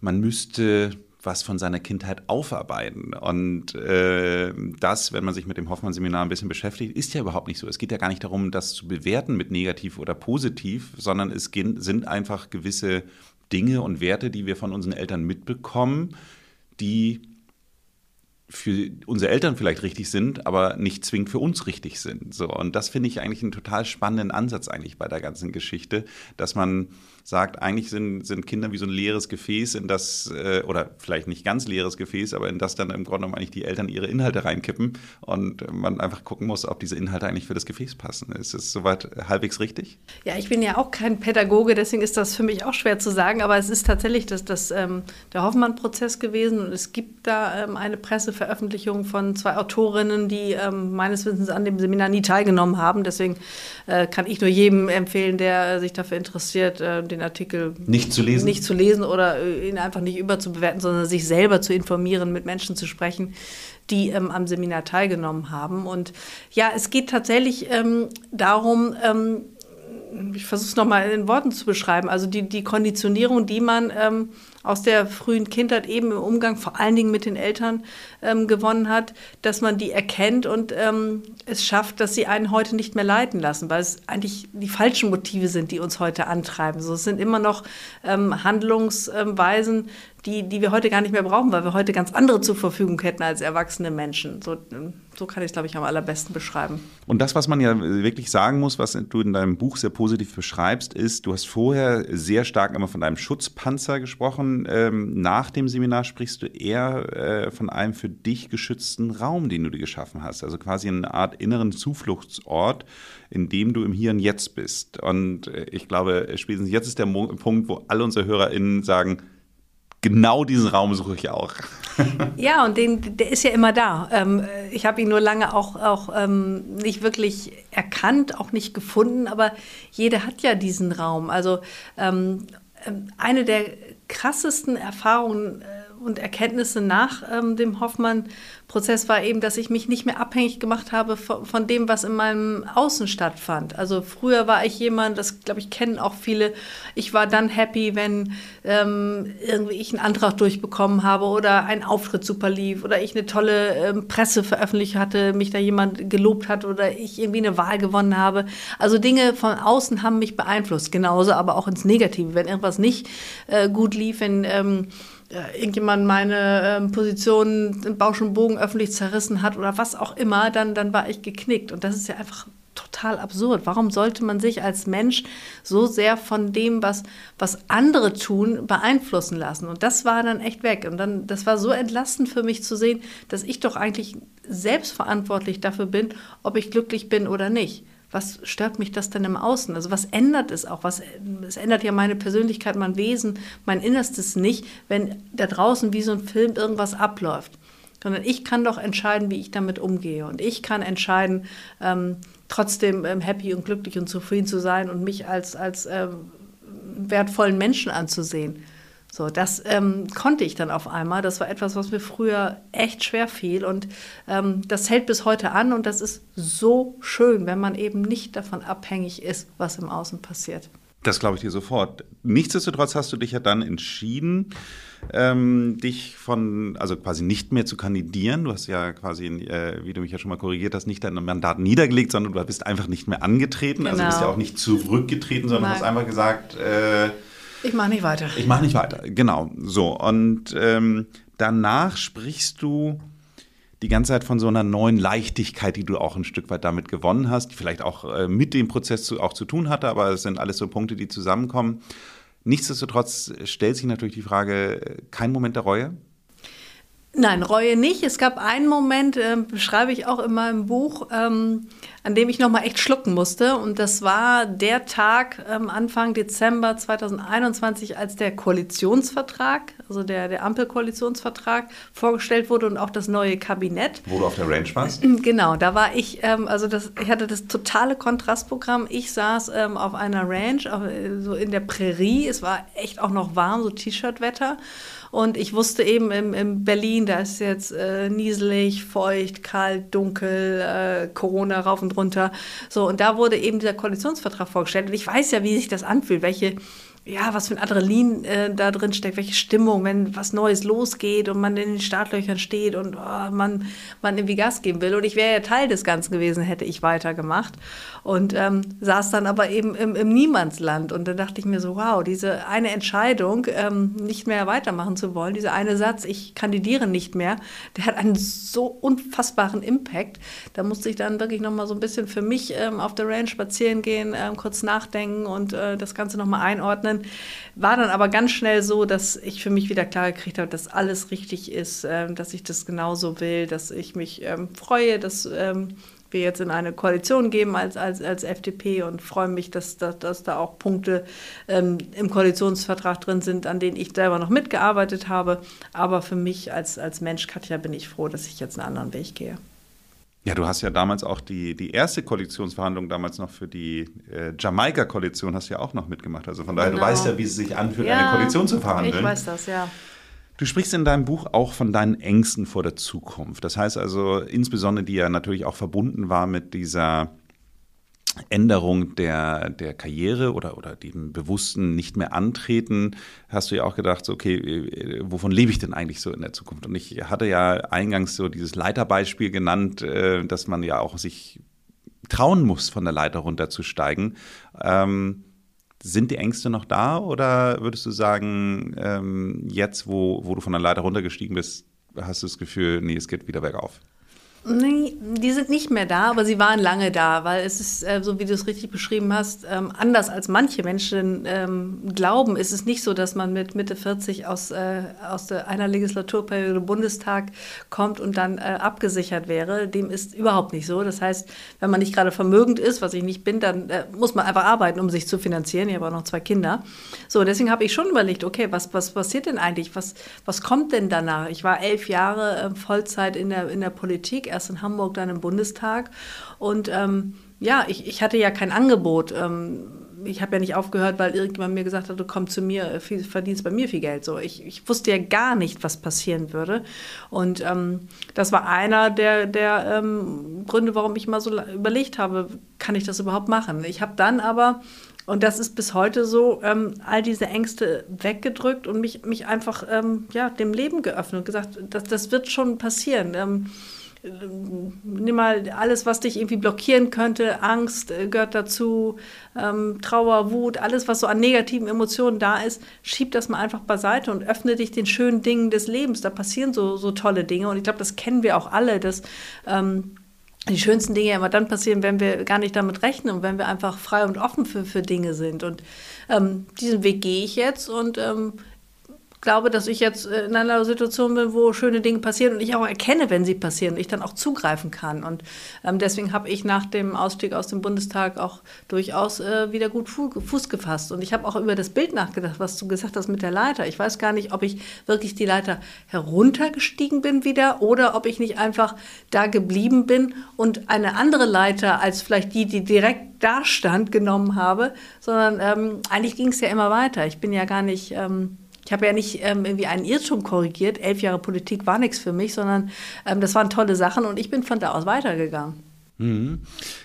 man müsste was von seiner Kindheit aufarbeiten. Und äh, das, wenn man sich mit dem Hoffmann-Seminar ein bisschen beschäftigt, ist ja überhaupt nicht so. Es geht ja gar nicht darum, das zu bewerten mit negativ oder positiv, sondern es sind einfach gewisse Dinge und Werte, die wir von unseren Eltern mitbekommen, die für unsere Eltern vielleicht richtig sind, aber nicht zwingend für uns richtig sind. So und das finde ich eigentlich einen total spannenden Ansatz eigentlich bei der ganzen Geschichte, dass man sagt, eigentlich sind, sind Kinder wie so ein leeres Gefäß, in das, äh, oder vielleicht nicht ganz leeres Gefäß, aber in das dann im Grunde genommen eigentlich die Eltern ihre Inhalte reinkippen und man einfach gucken muss, ob diese Inhalte eigentlich für das Gefäß passen. Ist es soweit halbwegs richtig? Ja, ich bin ja auch kein Pädagoge, deswegen ist das für mich auch schwer zu sagen, aber es ist tatsächlich das, das, ähm, der Hoffmann-Prozess gewesen und es gibt da ähm, eine Presseveröffentlichung von zwei Autorinnen, die ähm, meines Wissens an dem Seminar nie teilgenommen haben. Deswegen äh, kann ich nur jedem empfehlen, der sich dafür interessiert, äh, den Artikel nicht zu lesen, nicht zu lesen oder äh, ihn einfach nicht überzubewerten, sondern sich selber zu informieren, mit Menschen zu sprechen, die ähm, am Seminar teilgenommen haben. Und ja, es geht tatsächlich ähm, darum, ähm, ich versuche es nochmal in Worten zu beschreiben, also die, die Konditionierung, die man ähm, aus der frühen Kindheit eben im Umgang vor allen Dingen mit den Eltern ähm, gewonnen hat, dass man die erkennt und ähm, es schafft, dass sie einen heute nicht mehr leiten lassen, weil es eigentlich die falschen Motive sind, die uns heute antreiben. So, es sind immer noch ähm, Handlungsweisen, die, die wir heute gar nicht mehr brauchen, weil wir heute ganz andere zur Verfügung hätten als erwachsene Menschen. So, so kann ich es, glaube ich, am allerbesten beschreiben. Und das, was man ja wirklich sagen muss, was du in deinem Buch sehr positiv beschreibst, ist, du hast vorher sehr stark immer von einem Schutzpanzer gesprochen. Ähm, nach dem Seminar sprichst du eher äh, von einem für dich geschützten Raum, den du dir geschaffen hast. Also quasi eine Art inneren Zufluchtsort, in dem du im Hier und Jetzt bist. Und äh, ich glaube, spätestens jetzt ist der Punkt, wo alle unsere HörerInnen sagen, genau diesen Raum suche ich auch. ja, und den, der ist ja immer da. Ähm, ich habe ihn nur lange auch, auch ähm, nicht wirklich erkannt, auch nicht gefunden, aber jeder hat ja diesen Raum. Also ähm, ähm eine der krassesten Erfahrungen äh, und Erkenntnisse nach ähm, dem Hoffmann Prozess war eben, dass ich mich nicht mehr abhängig gemacht habe von, von, dem, was in meinem Außen stattfand. Also früher war ich jemand, das glaube ich kennen auch viele, ich war dann happy, wenn ähm, irgendwie ich einen Antrag durchbekommen habe oder ein Auftritt super lief oder ich eine tolle ähm, Presse veröffentlicht hatte, mich da jemand gelobt hat oder ich irgendwie eine Wahl gewonnen habe. Also Dinge von außen haben mich beeinflusst, genauso aber auch ins Negative. Wenn irgendwas nicht äh, gut lief, wenn ähm, irgendjemand meine ähm, Position im Bausch und Bogen öffentlich zerrissen hat oder was auch immer, dann, dann war ich geknickt. Und das ist ja einfach total absurd. Warum sollte man sich als Mensch so sehr von dem, was, was andere tun, beeinflussen lassen? Und das war dann echt weg. Und dann, das war so entlastend für mich zu sehen, dass ich doch eigentlich selbstverantwortlich dafür bin, ob ich glücklich bin oder nicht was stört mich das denn im Außen? Also was ändert es auch? Was, es ändert ja meine Persönlichkeit, mein Wesen, mein Innerstes nicht, wenn da draußen wie so ein Film irgendwas abläuft. Sondern ich kann doch entscheiden, wie ich damit umgehe. Und ich kann entscheiden, ähm, trotzdem ähm, happy und glücklich und zufrieden zu sein und mich als, als ähm, wertvollen Menschen anzusehen. So, das ähm, konnte ich dann auf einmal. Das war etwas, was mir früher echt schwer fiel. Und ähm, das hält bis heute an. Und das ist so schön, wenn man eben nicht davon abhängig ist, was im Außen passiert. Das glaube ich dir sofort. Nichtsdestotrotz hast du dich ja dann entschieden, ähm, dich von, also quasi nicht mehr zu kandidieren. Du hast ja quasi, äh, wie du mich ja schon mal korrigiert hast, nicht dein Mandat niedergelegt, sondern du bist einfach nicht mehr angetreten. Genau. Also bist ja auch nicht zurückgetreten, sondern Nein. hast einfach gesagt, äh, ich mache nicht weiter. Ich mache nicht weiter, genau. So, und ähm, danach sprichst du die ganze Zeit von so einer neuen Leichtigkeit, die du auch ein Stück weit damit gewonnen hast, die vielleicht auch äh, mit dem Prozess zu, auch zu tun hatte, aber es sind alles so Punkte, die zusammenkommen. Nichtsdestotrotz stellt sich natürlich die Frage, kein Moment der Reue? Nein, Reue nicht. Es gab einen Moment, äh, beschreibe ich auch in meinem Buch, ähm, an dem ich nochmal echt schlucken musste. Und das war der Tag ähm, Anfang Dezember 2021, als der Koalitionsvertrag, also der, der Ampelkoalitionsvertrag, vorgestellt wurde und auch das neue Kabinett. Wo du auf der Range warst? Genau, da war ich, ähm, also das, ich hatte das totale Kontrastprogramm. Ich saß ähm, auf einer Ranch, auf, so in der Prärie. Es war echt auch noch warm, so T-Shirt-Wetter. Und ich wusste eben in, in Berlin, da ist jetzt äh, nieselig, feucht, kalt, dunkel, äh, Corona rauf und runter. So, und da wurde eben dieser Koalitionsvertrag vorgestellt. Und ich weiß ja, wie sich das anfühlt, welche ja, was für ein Adrenalin äh, da drin steckt, welche Stimmung, wenn was Neues losgeht und man in den Startlöchern steht und oh, man, man irgendwie Gas geben will. Und ich wäre ja Teil des Ganzen gewesen, hätte ich weitergemacht. Und ähm, saß dann aber eben im, im, Niemandsland. Und da dachte ich mir so, wow, diese eine Entscheidung, ähm, nicht mehr weitermachen zu wollen, dieser eine Satz, ich kandidiere nicht mehr, der hat einen so unfassbaren Impact. Da musste ich dann wirklich nochmal so ein bisschen für mich ähm, auf der Range spazieren gehen, ähm, kurz nachdenken und äh, das Ganze nochmal einordnen Partnerin. War dann aber ganz schnell so, dass ich für mich wieder klar gekriegt habe, dass alles richtig ist, äh, dass ich das genauso will, dass ich mich ähm, freue, dass ähm, wir jetzt in eine Koalition geben als, als, als FDP und freue mich, dass, dass, dass da auch Punkte ähm, im Koalitionsvertrag drin sind, an denen ich selber noch mitgearbeitet habe. Aber für mich als, als Mensch, Katja, bin ich froh, dass ich jetzt einen anderen Weg gehe. Ja, du hast ja damals auch die, die erste Koalitionsverhandlung damals noch für die äh, Jamaika-Koalition hast ja auch noch mitgemacht. Also von daher, genau. du weißt ja, wie es sich anfühlt, ja, eine Koalition zu verhandeln. Ich weiß das, ja. Du sprichst in deinem Buch auch von deinen Ängsten vor der Zukunft. Das heißt also insbesondere, die ja natürlich auch verbunden war mit dieser Änderung der, der Karriere oder, oder dem bewussten nicht mehr antreten, hast du ja auch gedacht, so, okay, äh, wovon lebe ich denn eigentlich so in der Zukunft? Und ich hatte ja eingangs so dieses Leiterbeispiel genannt, äh, dass man ja auch sich trauen muss, von der Leiter runterzusteigen. Ähm, sind die Ängste noch da oder würdest du sagen, ähm, jetzt, wo, wo du von der Leiter runtergestiegen bist, hast du das Gefühl, nee, es geht wieder bergauf? Nee, die sind nicht mehr da, aber sie waren lange da, weil es ist, äh, so wie du es richtig beschrieben hast, ähm, anders als manche Menschen ähm, glauben, ist es nicht so, dass man mit Mitte 40 aus, äh, aus einer Legislaturperiode Bundestag kommt und dann äh, abgesichert wäre. Dem ist überhaupt nicht so. Das heißt, wenn man nicht gerade vermögend ist, was ich nicht bin, dann muss man einfach arbeiten, um sich zu finanzieren. Ich habe auch noch zwei Kinder. So, deswegen habe ich schon überlegt, okay, was, was passiert denn eigentlich? Was, was kommt denn danach? Ich war elf Jahre äh, Vollzeit in der, in der Politik erst in Hamburg, dann im Bundestag. Und ähm, ja, ich, ich hatte ja kein Angebot. Ähm, ich habe ja nicht aufgehört, weil irgendjemand mir gesagt hat, du kommst zu mir, viel, verdienst bei mir viel Geld. So, ich, ich wusste ja gar nicht, was passieren würde. Und ähm, das war einer der, der ähm, Gründe, warum ich mal so überlegt habe, kann ich das überhaupt machen? Ich habe dann aber und das ist bis heute so, ähm, all diese Ängste weggedrückt und mich, mich einfach ähm, ja, dem Leben geöffnet und gesagt, das, das wird schon passieren. Nimm mal alles, was dich irgendwie blockieren könnte, Angst äh, gehört dazu, ähm, Trauer, Wut, alles, was so an negativen Emotionen da ist, schieb das mal einfach beiseite und öffne dich den schönen Dingen des Lebens. Da passieren so, so tolle Dinge und ich glaube, das kennen wir auch alle, dass ähm, die schönsten Dinge immer dann passieren, wenn wir gar nicht damit rechnen und wenn wir einfach frei und offen für, für Dinge sind. Und ähm, diesen Weg gehe ich jetzt und ähm, glaube, dass ich jetzt äh, in einer Situation bin, wo schöne Dinge passieren und ich auch erkenne, wenn sie passieren und ich dann auch zugreifen kann. Und ähm, deswegen habe ich nach dem Ausstieg aus dem Bundestag auch durchaus äh, wieder gut Fuß gefasst. Und ich habe auch über das Bild nachgedacht, was du gesagt hast mit der Leiter. Ich weiß gar nicht, ob ich wirklich die Leiter heruntergestiegen bin wieder oder ob ich nicht einfach da geblieben bin und eine andere Leiter als vielleicht die, die direkt da stand, genommen habe, sondern ähm, eigentlich ging es ja immer weiter. Ich bin ja gar nicht ähm, ich habe ja nicht ähm, irgendwie einen Irrtum korrigiert. Elf Jahre Politik war nichts für mich, sondern ähm, das waren tolle Sachen und ich bin von da aus weitergegangen. Mhm.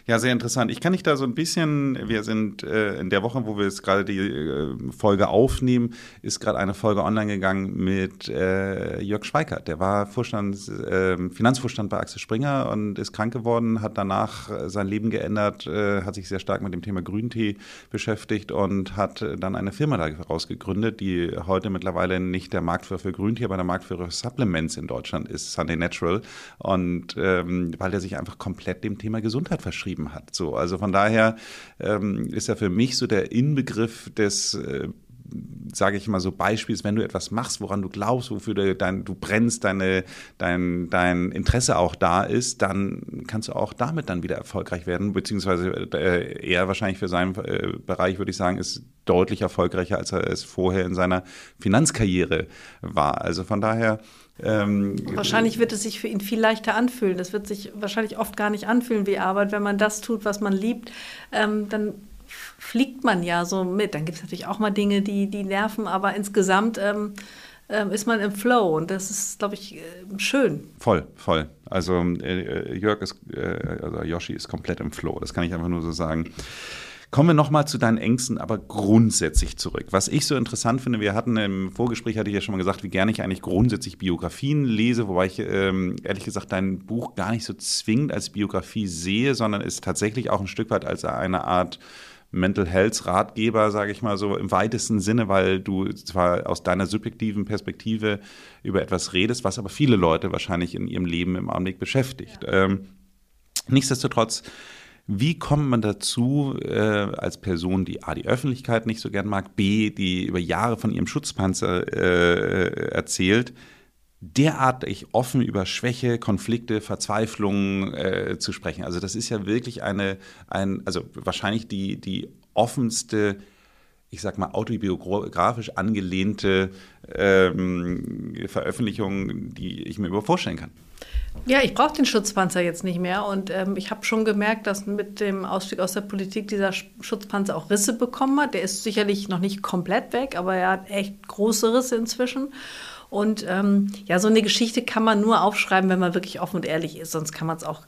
Ja, sehr interessant. Ich kann dich da so ein bisschen, wir sind äh, in der Woche, wo wir jetzt gerade die äh, Folge aufnehmen, ist gerade eine Folge online gegangen mit äh, Jörg Schweikert. Der war Vorstand, ähm, Finanzvorstand bei Axel Springer und ist krank geworden, hat danach sein Leben geändert, äh, hat sich sehr stark mit dem Thema Grüntee beschäftigt und hat dann eine Firma daraus gegründet, die heute mittlerweile nicht der Marktführer für Grüntee, aber der Marktführer für Supplements in Deutschland ist, Sunday Natural. Und ähm, weil der sich einfach komplett dem Thema Gesundheit verschrieben hat. So, also von daher ähm, ist er für mich so der Inbegriff des äh, sage ich mal so Beispiels, wenn du etwas machst, woran du glaubst, wofür du, dein, du brennst, deine, dein, dein Interesse auch da ist, dann kannst du auch damit dann wieder erfolgreich werden, beziehungsweise äh, er wahrscheinlich für seinen äh, Bereich, würde ich sagen, ist deutlich erfolgreicher, als er es vorher in seiner Finanzkarriere war. Also von daher ähm, wahrscheinlich wird es sich für ihn viel leichter anfühlen. Das wird sich wahrscheinlich oft gar nicht anfühlen wie Arbeit. Wenn man das tut, was man liebt, ähm, dann fliegt man ja so mit. Dann gibt es natürlich auch mal Dinge, die, die nerven, aber insgesamt ähm, ähm ist man im Flow und das ist, glaube ich, äh, schön. Voll, voll. Also äh, Jörg ist, äh, also Yoshi ist komplett im Flow, das kann ich einfach nur so sagen. Kommen wir nochmal zu deinen Ängsten, aber grundsätzlich zurück. Was ich so interessant finde, wir hatten im Vorgespräch, hatte ich ja schon mal gesagt, wie gerne ich eigentlich grundsätzlich Biografien lese, wobei ich ähm, ehrlich gesagt dein Buch gar nicht so zwingend als Biografie sehe, sondern es tatsächlich auch ein Stück weit als eine Art Mental Health Ratgeber, sage ich mal so im weitesten Sinne, weil du zwar aus deiner subjektiven Perspektive über etwas redest, was aber viele Leute wahrscheinlich in ihrem Leben im Augenblick beschäftigt. Ja. Ähm, nichtsdestotrotz wie kommt man dazu, äh, als Person, die A, die Öffentlichkeit nicht so gern mag, B, die über Jahre von ihrem Schutzpanzer äh, erzählt, derartig offen über Schwäche, Konflikte, Verzweiflungen äh, zu sprechen? Also das ist ja wirklich eine, ein, also wahrscheinlich die, die offenste ich sag mal, autobiografisch angelehnte ähm, Veröffentlichung, die ich mir überhaupt vorstellen kann. Ja, ich brauche den Schutzpanzer jetzt nicht mehr. Und ähm, ich habe schon gemerkt, dass mit dem Ausstieg aus der Politik dieser Schutzpanzer auch Risse bekommen hat. Der ist sicherlich noch nicht komplett weg, aber er hat echt große Risse inzwischen. Und ähm, ja, so eine Geschichte kann man nur aufschreiben, wenn man wirklich offen und ehrlich ist. Sonst kann man es auch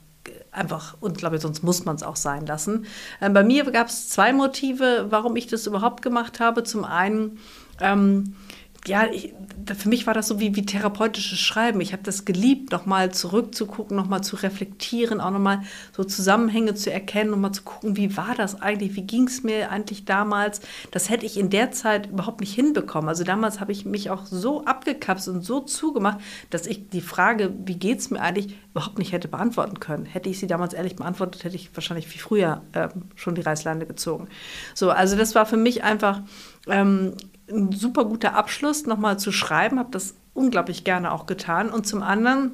einfach, und glaube ich, sonst muss man es auch sein lassen. Ähm, bei mir gab es zwei Motive, warum ich das überhaupt gemacht habe. Zum einen, ähm, ja, ich, für mich war das so wie, wie therapeutisches Schreiben. Ich habe das geliebt, nochmal zurückzugucken, nochmal zu reflektieren, auch nochmal so Zusammenhänge zu erkennen, nochmal zu gucken, wie war das eigentlich, wie ging es mir eigentlich damals. Das hätte ich in der Zeit überhaupt nicht hinbekommen. Also damals habe ich mich auch so abgekapselt und so zugemacht, dass ich die Frage, wie geht es mir eigentlich, überhaupt nicht hätte beantworten können. Hätte ich sie damals ehrlich beantwortet, hätte ich wahrscheinlich viel früher äh, schon die Reißleine gezogen. So, also das war für mich einfach ähm, ein super guter Abschluss, nochmal zu schreiben, habe das unglaublich gerne auch getan. Und zum anderen,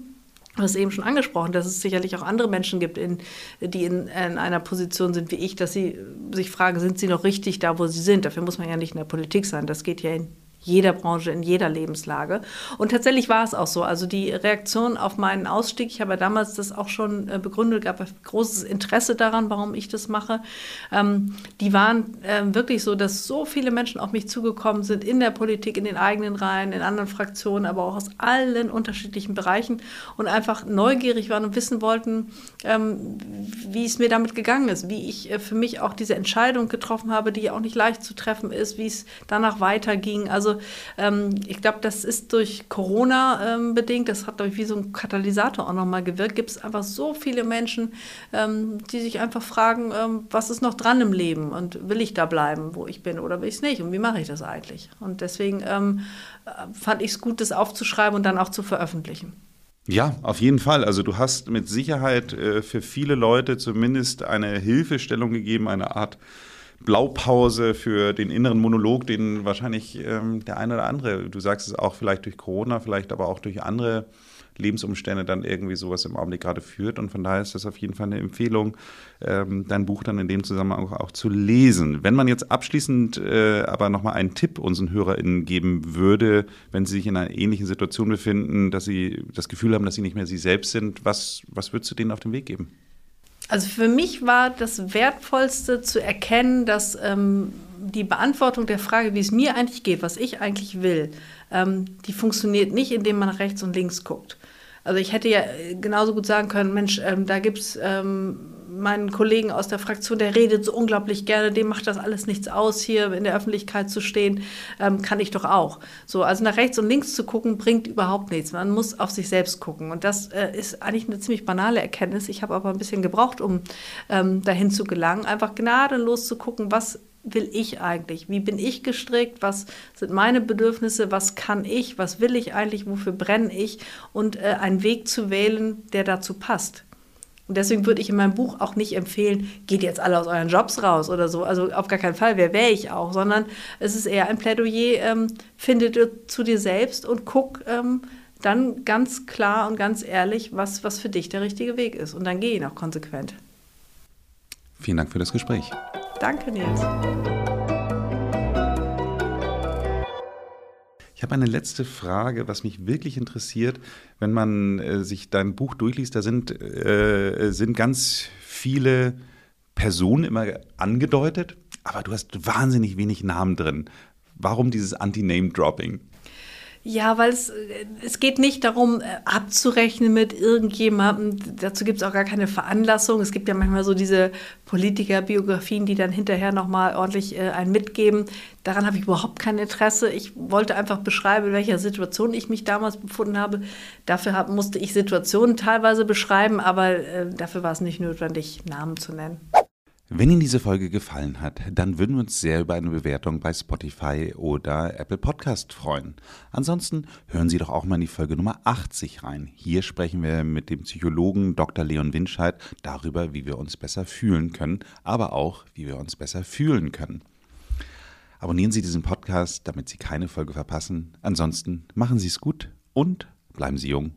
du hast eben schon angesprochen, dass es sicherlich auch andere Menschen gibt, in, die in, in, einer Position sind wie ich, dass sie sich fragen, sind sie noch richtig da, wo sie sind? Dafür muss man ja nicht in der Politik sein. Das geht ja in jeder Branche, in jeder Lebenslage. Und tatsächlich war es auch so. Also die Reaktion auf meinen Ausstieg, ich habe ja damals das auch schon äh, begründet, gab großes Interesse daran, warum ich das mache. Ähm, die waren äh, wirklich so, dass so viele Menschen auf mich zugekommen sind, in der Politik, in den eigenen Reihen, in anderen Fraktionen, aber auch aus allen unterschiedlichen Bereichen und einfach neugierig waren und wissen wollten, ähm, wie es mir damit gegangen ist, wie ich äh, für mich auch diese Entscheidung getroffen habe, die ja auch nicht leicht zu treffen ist, wie es danach weiterging. Also ähm, ich glaube, das ist durch Corona ähm, bedingt. Das hat, glaube ich, wie so ein Katalysator auch nochmal gewirkt. Gibt es einfach so viele Menschen, ähm, die sich einfach fragen, ähm, was ist noch dran im Leben und will ich da bleiben, wo ich bin oder will ich es nicht und wie mache ich das eigentlich? Und deswegen ähm, fand ich es gut, das aufzuschreiben und dann auch zu veröffentlichen. Ja, auf jeden Fall. Also du hast mit Sicherheit äh, für viele Leute zumindest eine Hilfestellung gegeben, eine Art Blaupause für den inneren Monolog, den wahrscheinlich ähm, der eine oder andere, du sagst es auch vielleicht durch Corona, vielleicht aber auch durch andere Lebensumstände dann irgendwie sowas im Augenblick gerade führt. Und von daher ist das auf jeden Fall eine Empfehlung, ähm, dein Buch dann in dem Zusammenhang auch, auch zu lesen. Wenn man jetzt abschließend äh, aber nochmal einen Tipp unseren HörerInnen geben würde, wenn sie sich in einer ähnlichen Situation befinden, dass sie das Gefühl haben, dass sie nicht mehr sie selbst sind, was, was würdest du denen auf den Weg geben? Also für mich war das Wertvollste zu erkennen, dass ähm, die Beantwortung der Frage, wie es mir eigentlich geht, was ich eigentlich will, ähm, die funktioniert nicht, indem man rechts und links guckt. Also ich hätte ja genauso gut sagen können, Mensch, ähm, da gibt es ähm, meinen Kollegen aus der Fraktion, der redet so unglaublich gerne, dem macht das alles nichts aus, hier in der Öffentlichkeit zu stehen, ähm, kann ich doch auch. So, also nach rechts und links zu gucken, bringt überhaupt nichts. Man muss auf sich selbst gucken. Und das äh, ist eigentlich eine ziemlich banale Erkenntnis. Ich habe aber ein bisschen gebraucht, um ähm, dahin zu gelangen, einfach gnadenlos zu gucken, was will ich eigentlich? Wie bin ich gestrickt? Was sind meine Bedürfnisse? Was kann ich? Was will ich eigentlich? Wofür brenne ich? Und äh, einen Weg zu wählen, der dazu passt. Und deswegen würde ich in meinem Buch auch nicht empfehlen, geht jetzt alle aus euren Jobs raus oder so. Also auf gar keinen Fall, wer wäre ich auch, sondern es ist eher ein Plädoyer, ähm, finde zu dir selbst und guck ähm, dann ganz klar und ganz ehrlich, was, was für dich der richtige Weg ist. Und dann geh ihn auch konsequent. Vielen Dank für das Gespräch. Danke, Nils. Habe eine letzte Frage, was mich wirklich interessiert. Wenn man äh, sich dein Buch durchliest, da sind, äh, sind ganz viele Personen immer angedeutet, aber du hast wahnsinnig wenig Namen drin. Warum dieses Anti-Name-Dropping? Ja, weil es, es geht nicht darum, äh, abzurechnen mit irgendjemandem. Dazu gibt es auch gar keine Veranlassung. Es gibt ja manchmal so diese Politikerbiografien, die dann hinterher nochmal ordentlich äh, einen mitgeben. Daran habe ich überhaupt kein Interesse. Ich wollte einfach beschreiben, in welcher Situation ich mich damals befunden habe. Dafür hab, musste ich Situationen teilweise beschreiben, aber äh, dafür war es nicht notwendig, Namen zu nennen. Wenn Ihnen diese Folge gefallen hat, dann würden wir uns sehr über eine Bewertung bei Spotify oder Apple Podcast freuen. Ansonsten hören Sie doch auch mal in die Folge Nummer 80 rein. Hier sprechen wir mit dem Psychologen Dr. Leon Winscheid darüber, wie wir uns besser fühlen können, aber auch, wie wir uns besser fühlen können. Abonnieren Sie diesen Podcast, damit Sie keine Folge verpassen. Ansonsten machen Sie es gut und bleiben Sie jung